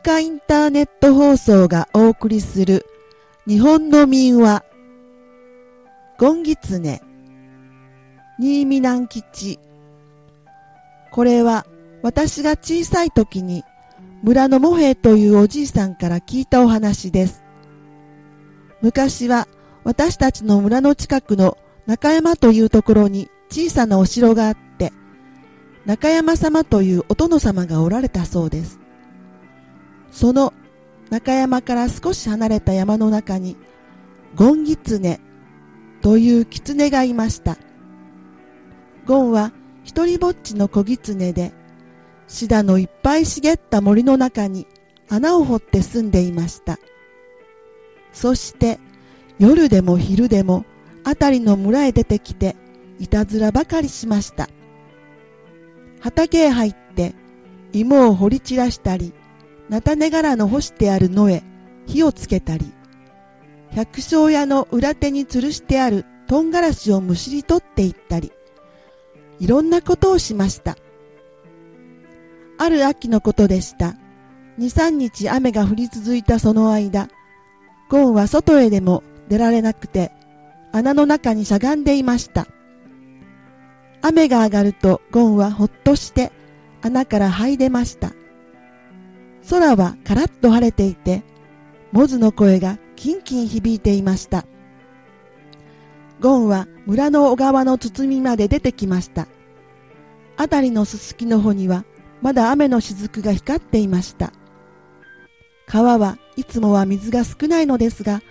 かインターネット放送がお送りする日本の民話ゴンギツネ新見南吉これは私が小さい時に村のモヘというおじいさんから聞いたお話です。昔は私たちの村の近くの中山というところに小さなお城があって、中山様というお殿様がおられたそうです。その中山から少し離れた山の中に、ゴンギツネという狐がいました。ゴンは一人ぼっちの小狐で、シダのいっぱい茂った森の中に穴を掘って住んでいました。そして夜でも昼でも辺りの村へ出てきていたずらばかりしました。畑へ入って芋を掘り散らしたり、菜種柄の干してある野へ火をつけたり、百姓屋の裏手に吊るしてあるトンガラシをむしり取っていったり、いろんなことをしました。ある秋のことでした。二三日雨が降り続いたその間、ゴンは外へでも出られなくて、穴の中にしゃがんでいました。雨が上がるとゴンはほっとして穴から這い出ました。空はカラッと晴れていて、モズの声がキンキン響いていました。ゴンは村の小川の包みまで出てきました。辺りのすすきの穂にはまだ雨の雫が光っていました。川はいつもは水が少ないのですが、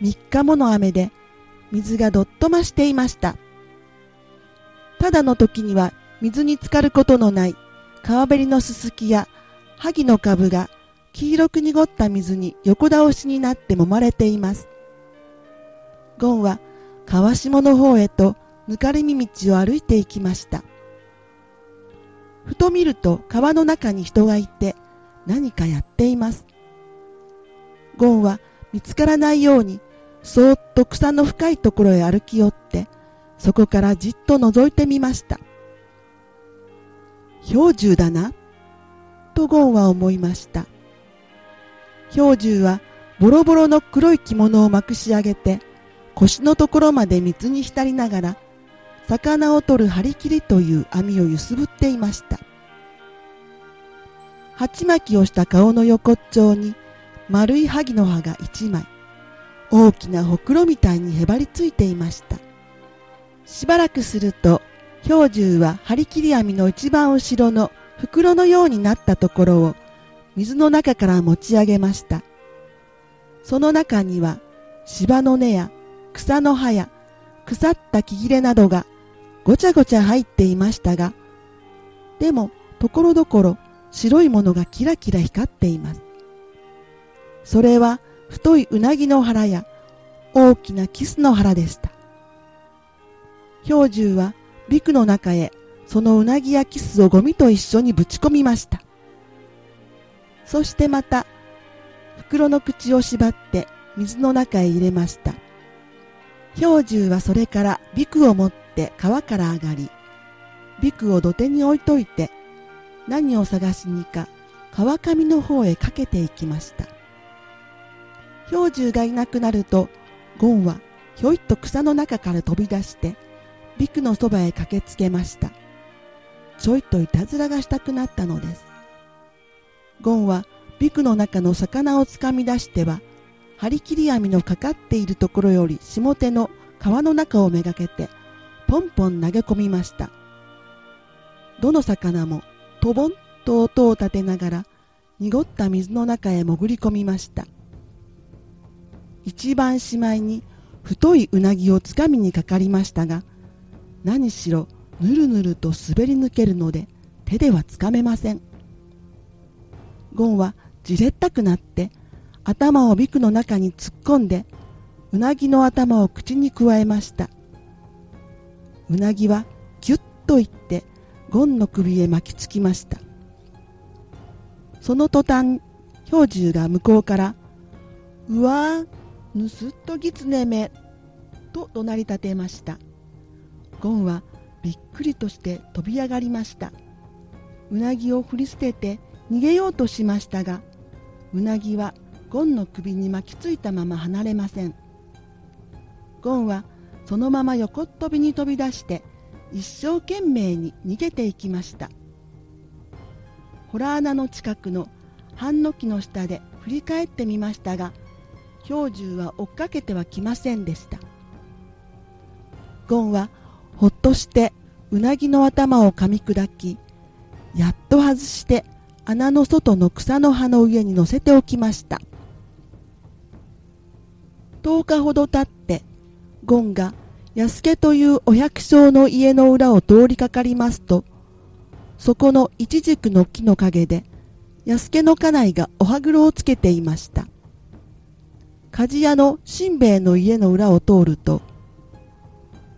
3日もの雨で水がどっと増していました。ただの時には水に浸かることのない川べりのすすきや萩の株が黄色く濁った水に横倒しになって揉まれています。ゴンは川下の方へとぬかりみ道を歩いていきました。ふと見ると川の中に人がいて何かやっています。ゴンは見つからないようにそーっと草の深いところへ歩き寄ってそこからじっと覗いてみました。氷柱だな、とゴンは思いました。氷柱はボロボロの黒い着物をまくし上げて腰のところまで水に浸りながら魚を取る張り切りという網を揺すぶっていました。鉢巻きをした顔の横っちょに丸い萩の葉が一枚、大きなほくろみたいにへばりついていました。しばらくすると、氷柱は張り切り網の一番後ろの袋のようになったところを水の中から持ち上げました。その中には芝の根や草の葉や腐った木切れなどがごちゃごちゃ入っていましたが、でも、ところどころ白いものがキラキラ光っています。それは太いうなぎの腹や大きなキスの腹でした。氷柱はビクの中へそのうなぎやキスをゴミと一緒にぶち込みました。そしてまた袋の口を縛って水の中へ入れました。氷柱はそれからビクを持って川から上がり、ビクを土手に置いといて、何を探しにか川上の方へかけていきました。氷柱がいなくなると、ゴンはひょいっと草の中から飛び出して、ビクのそばへ駆けつけました。ちょいといたずらがしたくなったのです。ゴンはビクの中の魚をつかみ出しては、張り切り網のかかっているところより下手の川の中をめがけてポンポン投げ込みました。どの魚もトボンと音を立てながら濁った水の中へ潜り込みました。一番しまいに太いうなぎをつかみにかかりましたが、何しろぬるぬると滑り抜けるので手ではつかめません。ゴンはじれったくなって頭をビクの中に突っ込んでうなぎの頭を口にくわえました。うなぎはぎゅっといってゴンの首へ巻きつきましたその途端氷柱が向こうから「うわぬすっとぎつねめ」と怒鳴り立てましたゴンはびっくりとして飛び上がりました。うなぎを振り捨てて逃げようとしましたがうなぎはゴンの首に巻きついたまま離れません。ゴンはそのまま横っ飛びに飛び出して一生懸命に逃げていきました。ホラー穴の近くの半の木の下で振り返ってみましたが氷柱は追っかけてはきませんでした。ゴンはほっとしてうなぎの頭を噛み砕きやっと外して穴の外の草の葉の上に乗せておきました。10日ほど経ってゴンが安家というお百姓の家の裏を通りかかりますとそこの一軸の木の陰で安家の家内がお歯黒をつけていました。鍛冶屋のしんべヱの家の裏を通ると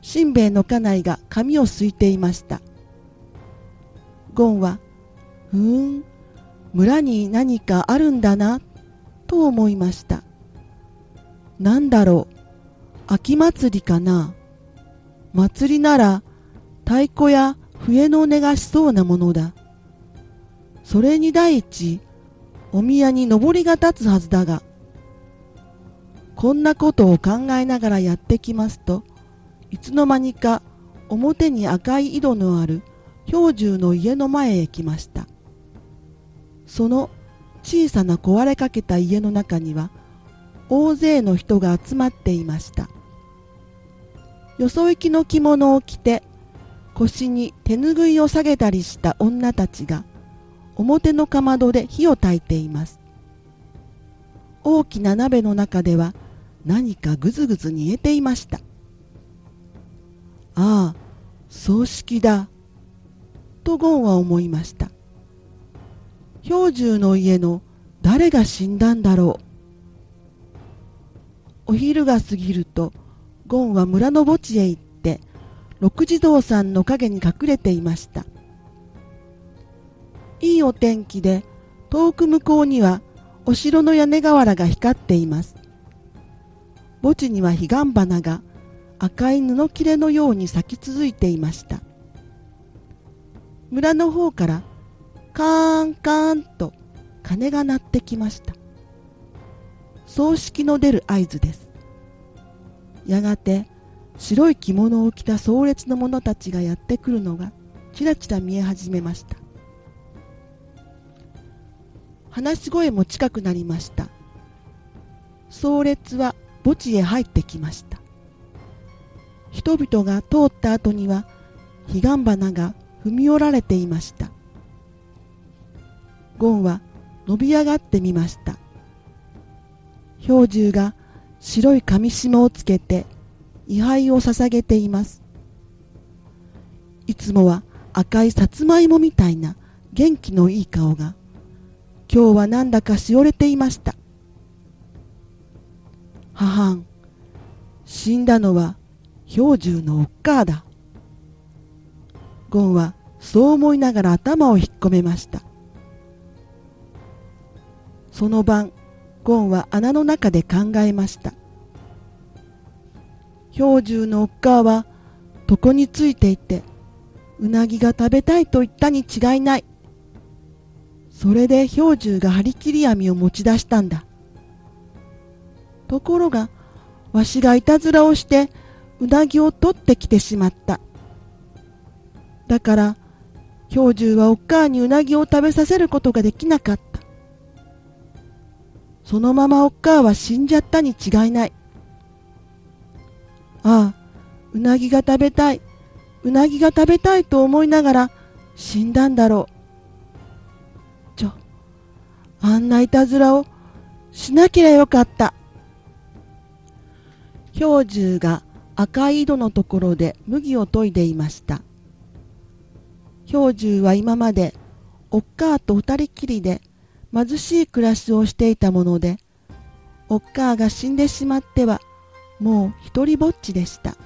しんべヱの家内が髪をすいていました。ゴンはふーん村に何かあるんだなと思いました。なんだろう秋祭りかな。祭りなら太鼓や笛の音がしそうなものだ。それに第一お宮に上りが立つはずだが。こんなことを考えながらやってきますといつの間にか表に赤い井戸のある氷柱の家の前へ来ました。その小さな壊れかけた家の中には大勢の人が集まっていました。よそ行きの着物を着て腰に手ぬぐいを下げたりした女たちが表のかまどで火を焚いています。大きな鍋の中では何かぐずぐず煮えていました。ああ葬式だ。とゴンは思いました。氷柱の家の誰が死んだんだろう。お昼が過ぎるとゴンは村の墓地へ行って六地蔵さんの陰に隠れていました。いいお天気で遠く向こうにはお城の屋根瓦が光っています。墓地には彼岸花が赤い布切れのように咲き続いていました。村の方からカーンカーンと鐘が鳴ってきました。葬式の出る合図です。やがて白い着物を着た壮烈な者たちがやってくるのがちらちら見え始めました。話し声も近くなりました。壮烈は墓地へ入ってきました。人々が通った後には彼岸花が踏み折られていました。ゴンは伸び上がってみました。氷柱が白い紙紐をつけて位牌を捧げています。いつもは赤いさつまいもみたいな元気のいい顔が今日はなんだかしおれていました。母ん死んだのは氷柱のおっかあだ。ゴンはそう思いながら頭を引っ込めました。その晩ゴンは穴の中で考えました。氷柱のおっかあは床についていてうなぎが食べたいと言ったに違いない。それで氷柱が張り切り網を持ち出したんだ。ところがわしがいたずらをしてうなぎを取ってきてしまった。だから氷柱はおっかあにうなぎを食べさせることができなかった。そのままおっかあは死んじゃったに違いない。ああうなぎが食べたい。うなぎが食べたいと思いながら死んだんだろう。ちょあんないたずらをしなけりゃよかった。氷柱が赤い井戸のところで麦を研いでいました。氷柱は今までおっかあと二人きりで貧しい暮らしをしていたものでおっかあが死んでしまってはもう一りぼっちでした。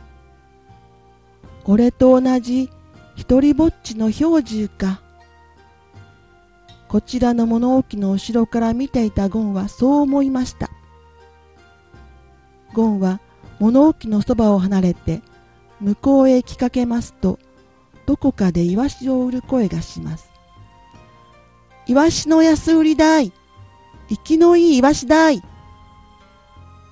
俺と同じ一りぼっちの氷柱か。こちらの物置の後ろから見ていたゴンはそう思いました。ゴンは物置のそばを離れて向こうへ行きかけますとどこかでイワシを売る声がします。イワシの安売りだい。生きのいいイワシだい。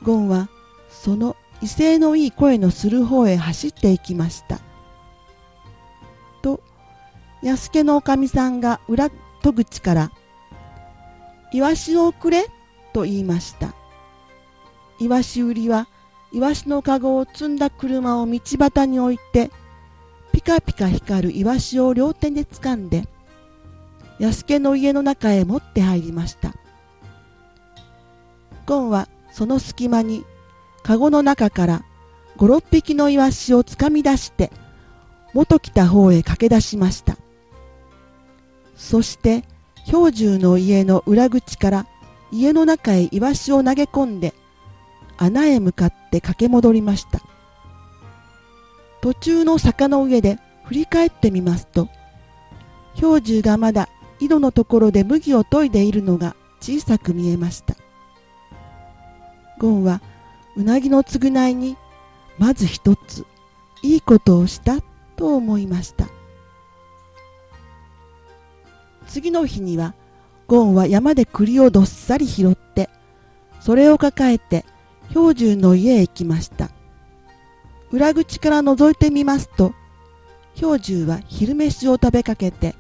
ゴンはその威勢のいい声のする方へ走っていきました。と安家のおかみさんが裏戸口から「イワシをくれ」と言いました。イワシ売りはイワシのかごを積んだ車を道端に置いてピカピカ光るイワシを両手で掴んで安家の家の中へ持って入りました。ゴンはその隙間にかごの中から五六匹のイワシをつかみ出して元来た方へ駆け出しました。そして氷柱の家の裏口から家の中へイワシを投げ込んで穴へ向かって駆け戻りました。途中の坂の上で振り返ってみますと氷柱がまだ井戸のところで麦を研いでいるのが小さく見えました。ゴンはうなぎの償いにまず一ついいことをしたと思いました。次の日にはゴンは山で栗をどっさり拾ってそれを抱えて氷柱の家へ行きました。裏口から覗いてみますと氷柱は昼飯を食べかけて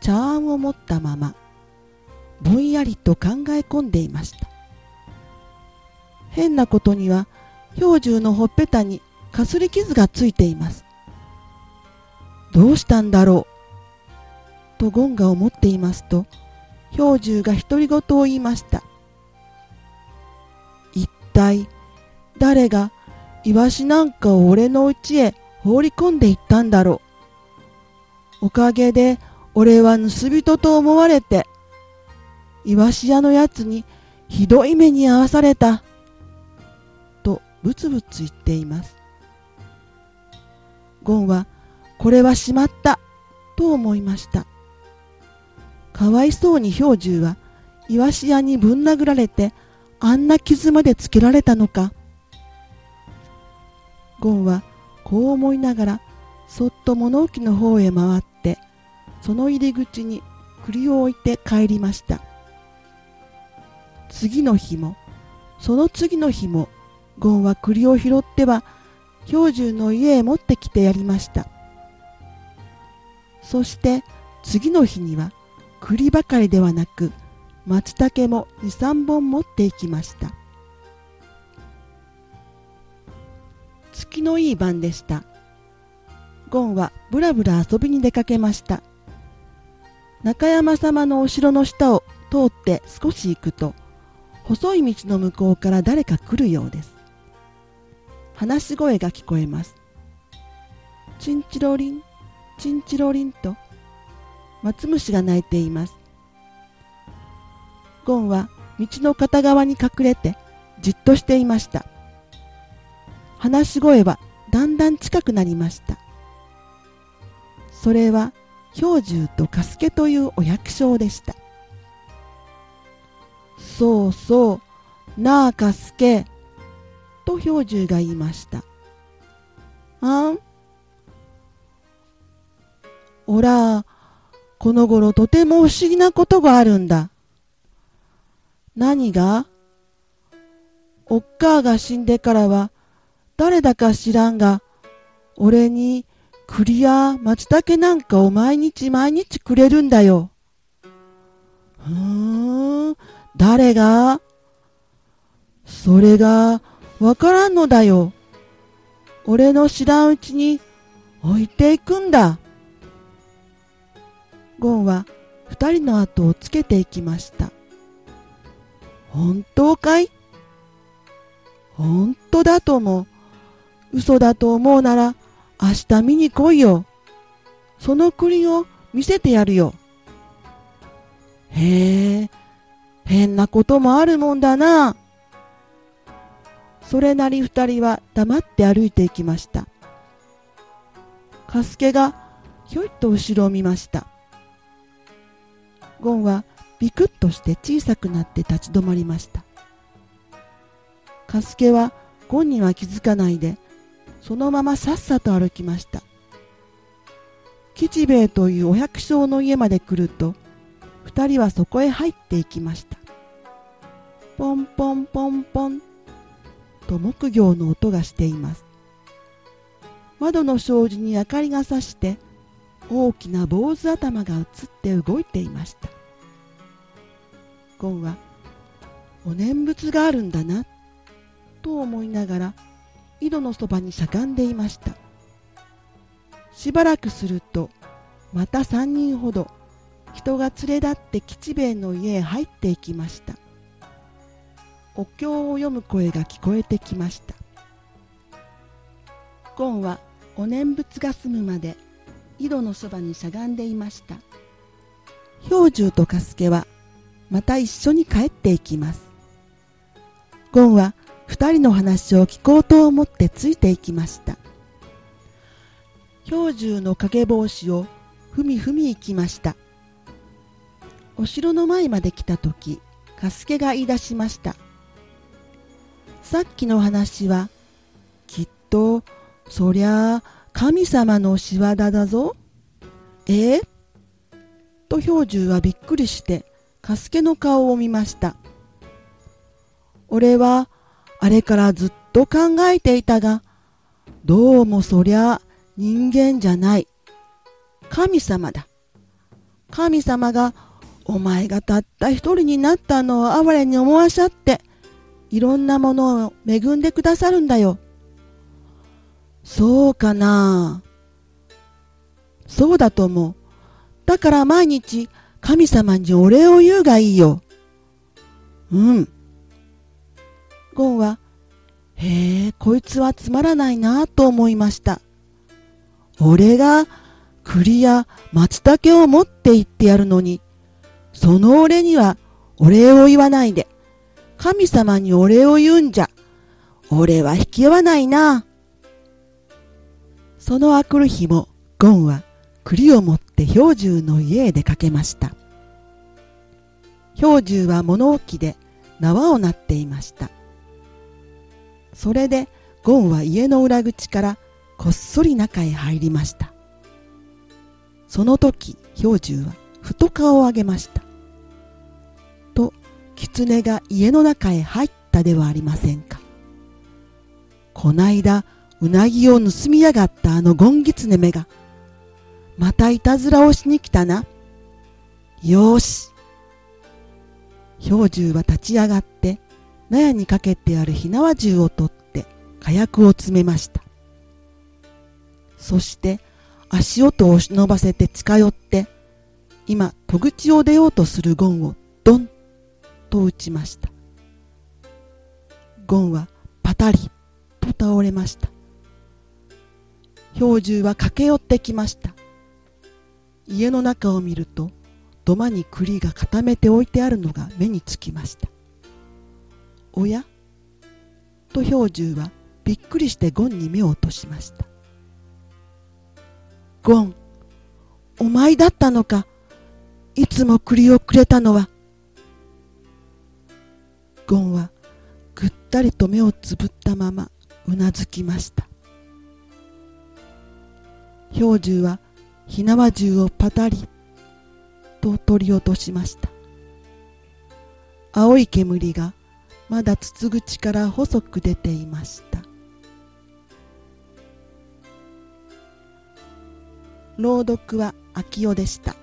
茶碗を持ったままぼんやりと考え込んでいました。変なことには氷柱のほっぺたにかすり傷がついています。どうしたんだろう？とゴンが思っていますと氷柱が独り言を言いました。体誰がイワシなんかを俺の家へ放り込んでいったんだろう。おかげで俺は盗人と思われてイワシ屋のやつにひどい目に遭わされたとブツブツ言っています。ゴンはこれはしまったと思いました。かわいそうに氷柱はイワシ屋にぶん殴られてあんな傷までつけられたのか？ゴンはこう思いながらそっと物置の方へ回ってその入り口に栗を置いて帰りました。次の日もその次の日もゴンは栗を拾っては氷柱の家へ持ってきてやりました。そして次の日には栗ばかりではなく松茸も23本持っていきました。月のいい晩でした。ゴンはぶらぶら遊びに出かけました。中山様のお城の下を通って少し行くと細い道の向こうから誰か来るようです。話し声が聞こえますチンチロリンチンチロリンと松虫が鳴いています。ゴンは道の片側に隠れてじっとしていました。話し声はだんだん近くなりました。それは氷柱とカスケというお百姓でした。そうそうなあカスケと氷柱が言いました。あん？おらこの頃とても不思議なことがあるんだ。何が？おっかあが死んでからは誰だか知らんが、俺に栗や松茸なんかを毎日毎日くれるんだよ。ふーん、誰が？それがわからんのだよ。俺の知らんうちに置いていくんだ。ゴンは二人の後をつけていきました。本当かい？本当だとも。嘘だと思うなら明日見に来いよ。その栗を見せてやるよ。へえ、変なこともあるもんだな。それなり二人は黙って歩いていきました。カスケがひょいっと後ろを見ました。ゴンはビクッとして小さくなって立ち止まりました。カスケはゴンには気づかないでそのままさっさと歩きました。吉兵衛というお百姓の家まで来ると二人はそこへ入っていきました。ポンポンポンポンと木魚の音がしています。窓の障子に明かりがさして大きな坊主頭が映って動いていました。ゴンはお念仏があるんだなと思いながら井戸のそばにしゃがんでいました。しばらくするとまた3人ほど人が連れ立って吉兵衛の家へ入っていきました。お経を読む声が聞こえてきました。ゴンはお念仏が済むまで井戸のそばにしゃがんでいました。兵十と加助はまた一緒に帰っていきます。ゴンは二人の話を聞こうと思ってついていきました。兵十の掛け帽子をふみふみ行きました。お城の前まで来た時加助が言い出しました。さっきの話はきっとそりゃあ神様の仕業だぞ。え？えと兵十はびっくりして加助の顔を見ました。俺はあれからずっと考えていたが、どうもそりゃ人間じゃない。神様だ。神様がお前がたった一人になったのを哀れに思わしゃって、いろんなものを恵んでくださるんだよ。そうかなそうだと思う。だから毎日神様にお礼を言うがいいよ。うん。ゴンは、へえ、こいつはつまらないなと思いました。俺が栗や松茸を持って行ってやるのに、その俺にはお礼を言わないで、神様にお礼を言うんじゃ、俺は引き合わないな。そのあくる日もゴンは栗を持って兵十の家へ出かけました兵十は物置で縄をなっていましたそれでゴンは家の裏口からこっそり中へ入りましたその時兵十はふと顔を上げましたと狐が家の中へ入ったではありませんかこないだうなぎを盗みやがったあのゴンギツネめが、またいたずらをしに来たな。よし。兵十は立ち上がって、納屋にかけてある火縄銃を取って火薬を詰めました。そして足音を忍ばせて近寄って、今戸口を出ようとするゴンをドンと撃ちました。ゴンはパタリと倒れました。兵十は駆け寄ってきました家の中を見ると土間に栗が固めて置いてあるのが目につきました。おや？と兵十はびっくりしてゴンに目を落としました。ゴンお前だったのか。いつも栗をくれたのは。ゴンはぐったりと目をつぶったままうなずきました。兵十は火縄銃をパタリと取り落としました。青い煙がまだ筒口から細く出ていました。朗読は秋代でした。